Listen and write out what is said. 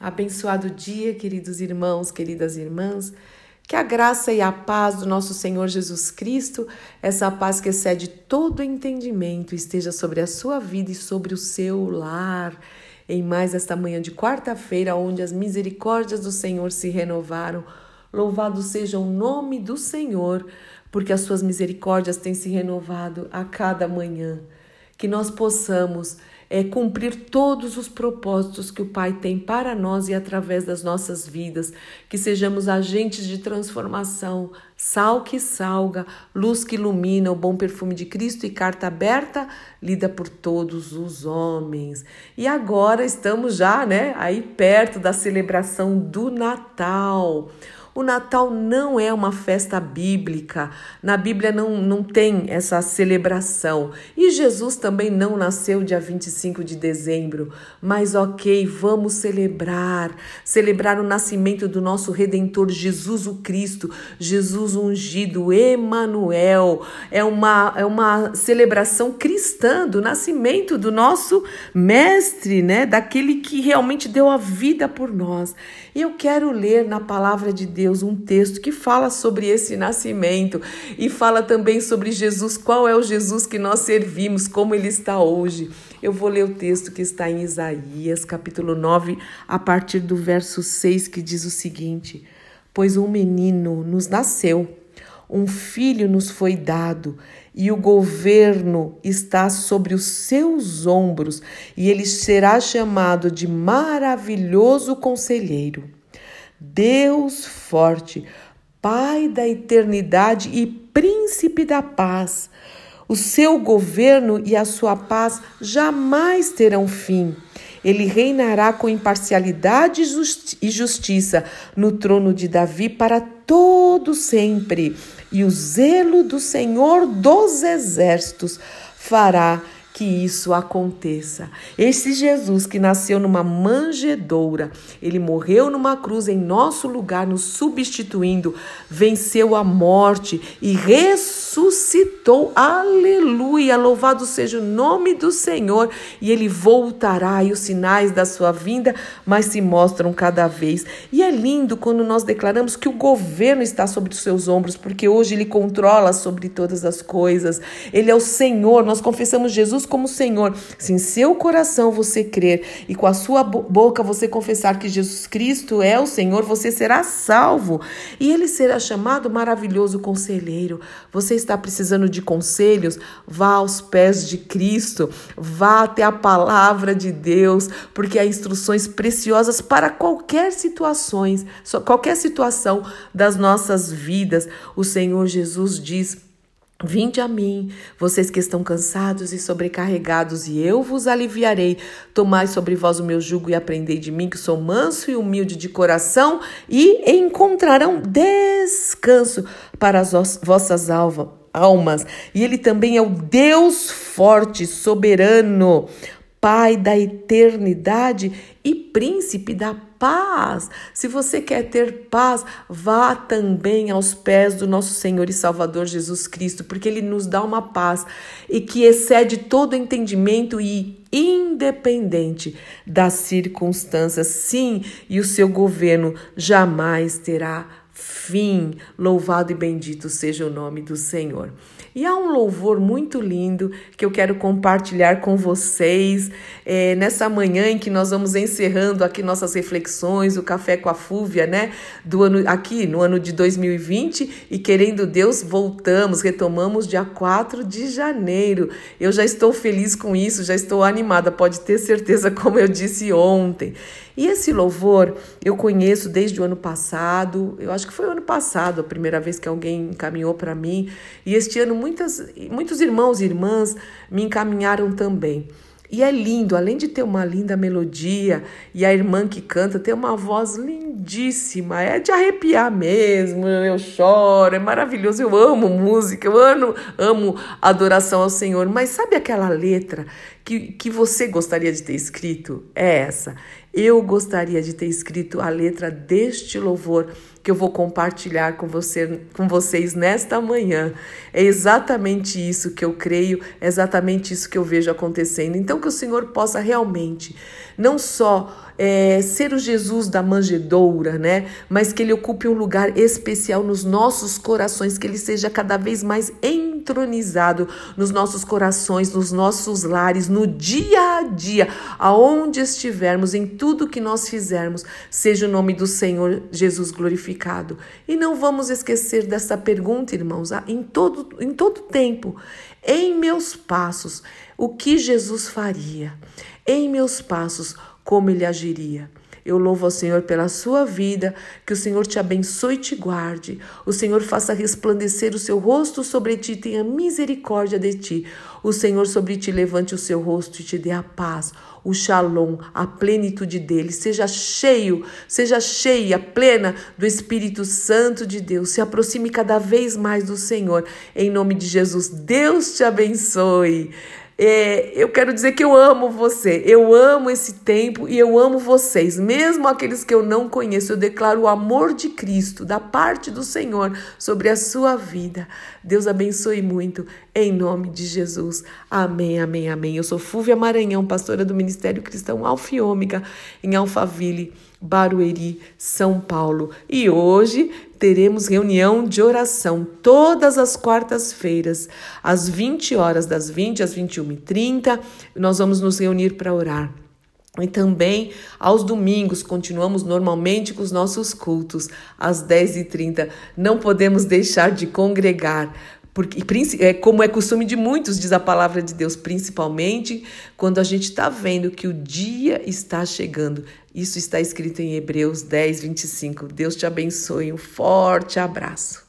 Abençoado dia, queridos irmãos, queridas irmãs. Que a graça e a paz do nosso Senhor Jesus Cristo, essa paz que excede todo entendimento, esteja sobre a sua vida e sobre o seu lar. Em mais esta manhã de quarta-feira, onde as misericórdias do Senhor se renovaram. Louvado seja o nome do Senhor, porque as suas misericórdias têm se renovado a cada manhã. Que nós possamos é, cumprir todos os propósitos que o Pai tem para nós e através das nossas vidas, que sejamos agentes de transformação, sal que salga, luz que ilumina, o bom perfume de Cristo e carta aberta, lida por todos os homens. E agora estamos já, né, aí perto da celebração do Natal. O Natal não é uma festa bíblica. Na Bíblia não, não tem essa celebração. E Jesus também não nasceu dia 25 de dezembro. Mas ok, vamos celebrar. Celebrar o nascimento do nosso Redentor Jesus o Cristo, Jesus ungido, Emanuel. É uma, é uma celebração cristã do nascimento do nosso mestre, né? Daquele que realmente deu a vida por nós. E eu quero ler na palavra de Deus Deus um texto que fala sobre esse nascimento e fala também sobre Jesus, qual é o Jesus que nós servimos, como ele está hoje. Eu vou ler o texto que está em Isaías, capítulo 9, a partir do verso 6, que diz o seguinte: Pois um menino nos nasceu, um filho nos foi dado, e o governo está sobre os seus ombros, e ele será chamado de maravilhoso conselheiro Deus forte, Pai da eternidade e Príncipe da paz. O seu governo e a sua paz jamais terão fim. Ele reinará com imparcialidade e justiça no trono de Davi para todo sempre. E o zelo do Senhor dos exércitos fará que isso aconteça. Esse Jesus que nasceu numa manjedoura, ele morreu numa cruz em nosso lugar, nos substituindo, venceu a morte e ressuscitou. Aleluia! Louvado seja o nome do Senhor. E ele voltará e os sinais da sua vinda mas se mostram cada vez. E é lindo quando nós declaramos que o governo está sobre os seus ombros, porque hoje ele controla sobre todas as coisas. Ele é o Senhor. Nós confessamos Jesus como Senhor, se em seu coração você crer e com a sua boca você confessar que Jesus Cristo é o Senhor, você será salvo e ele será chamado maravilhoso conselheiro. Você está precisando de conselhos? Vá aos pés de Cristo, vá até a palavra de Deus, porque há instruções preciosas para qualquer situações, qualquer situação das nossas vidas. O Senhor Jesus diz Vinde a mim, vocês que estão cansados e sobrecarregados, e eu vos aliviarei. Tomai sobre vós o meu jugo e aprendei de mim, que sou manso e humilde de coração, e encontrarão descanso para as vossas almas. E Ele também é o Deus forte, soberano, Pai da eternidade e príncipe da paz. Se você quer ter paz, vá também aos pés do nosso Senhor e Salvador Jesus Cristo, porque ele nos dá uma paz e que excede todo entendimento e independente das circunstâncias. Sim, e o seu governo jamais terá fim. Louvado e bendito seja o nome do Senhor. E há um louvor muito lindo que eu quero compartilhar com vocês é, nessa manhã em que nós vamos encerrando aqui nossas reflexões, o Café com a Fúvia, né? Do ano, aqui no ano de 2020 e querendo Deus, voltamos, retomamos dia 4 de janeiro. Eu já estou feliz com isso, já estou animada, pode ter certeza, como eu disse ontem. E esse louvor eu conheço desde o ano passado, eu acho que foi o ano passado a primeira vez que alguém encaminhou para mim, e este ano muitas, muitos irmãos e irmãs me encaminharam também. E é lindo, além de ter uma linda melodia e a irmã que canta tem uma voz lindíssima, é de arrepiar mesmo. Eu choro, é maravilhoso. Eu amo música, eu amo, amo adoração ao Senhor. Mas sabe aquela letra que, que você gostaria de ter escrito? É essa. Eu gostaria de ter escrito a letra deste louvor que eu vou compartilhar com, você, com vocês nesta manhã. É exatamente isso que eu creio, é exatamente isso que eu vejo acontecendo. Então, que o Senhor possa realmente não só é, ser o Jesus da manjedoura, né? Mas que ele ocupe um lugar especial nos nossos corações, que ele seja cada vez mais entronizado nos nossos corações, nos nossos lares, no dia a dia, aonde estivermos, em tudo que nós fizermos, seja o nome do Senhor Jesus glorificado. E não vamos esquecer dessa pergunta, irmãos, ah, em todo, em todo tempo, em meus passos, o que Jesus faria? Em meus passos, como ele agiria. Eu louvo ao Senhor pela sua vida, que o Senhor te abençoe e te guarde. O Senhor faça resplandecer o seu rosto sobre ti tenha misericórdia de ti. O Senhor sobre ti levante o seu rosto e te dê a paz, o shalom, a plenitude dele. Seja cheio, seja cheia, plena do Espírito Santo de Deus. Se aproxime cada vez mais do Senhor. Em nome de Jesus, Deus te abençoe. É, eu quero dizer que eu amo você, eu amo esse tempo e eu amo vocês, mesmo aqueles que eu não conheço. Eu declaro o amor de Cristo da parte do Senhor sobre a sua vida. Deus abençoe muito, em nome de Jesus. Amém, amém, amém. Eu sou Fúvia Maranhão, pastora do Ministério Cristão Alfa Ômega, em Alphaville. Barueri, São Paulo. E hoje teremos reunião de oração todas as quartas-feiras, às 20 horas, das 20 às 21h30. Nós vamos nos reunir para orar. E também aos domingos, continuamos normalmente com os nossos cultos, às 10h30. Não podemos deixar de congregar, porque é, como é costume de muitos, diz a palavra de Deus, principalmente quando a gente está vendo que o dia está chegando. Isso está escrito em Hebreus 10, 25. Deus te abençoe. Um forte abraço.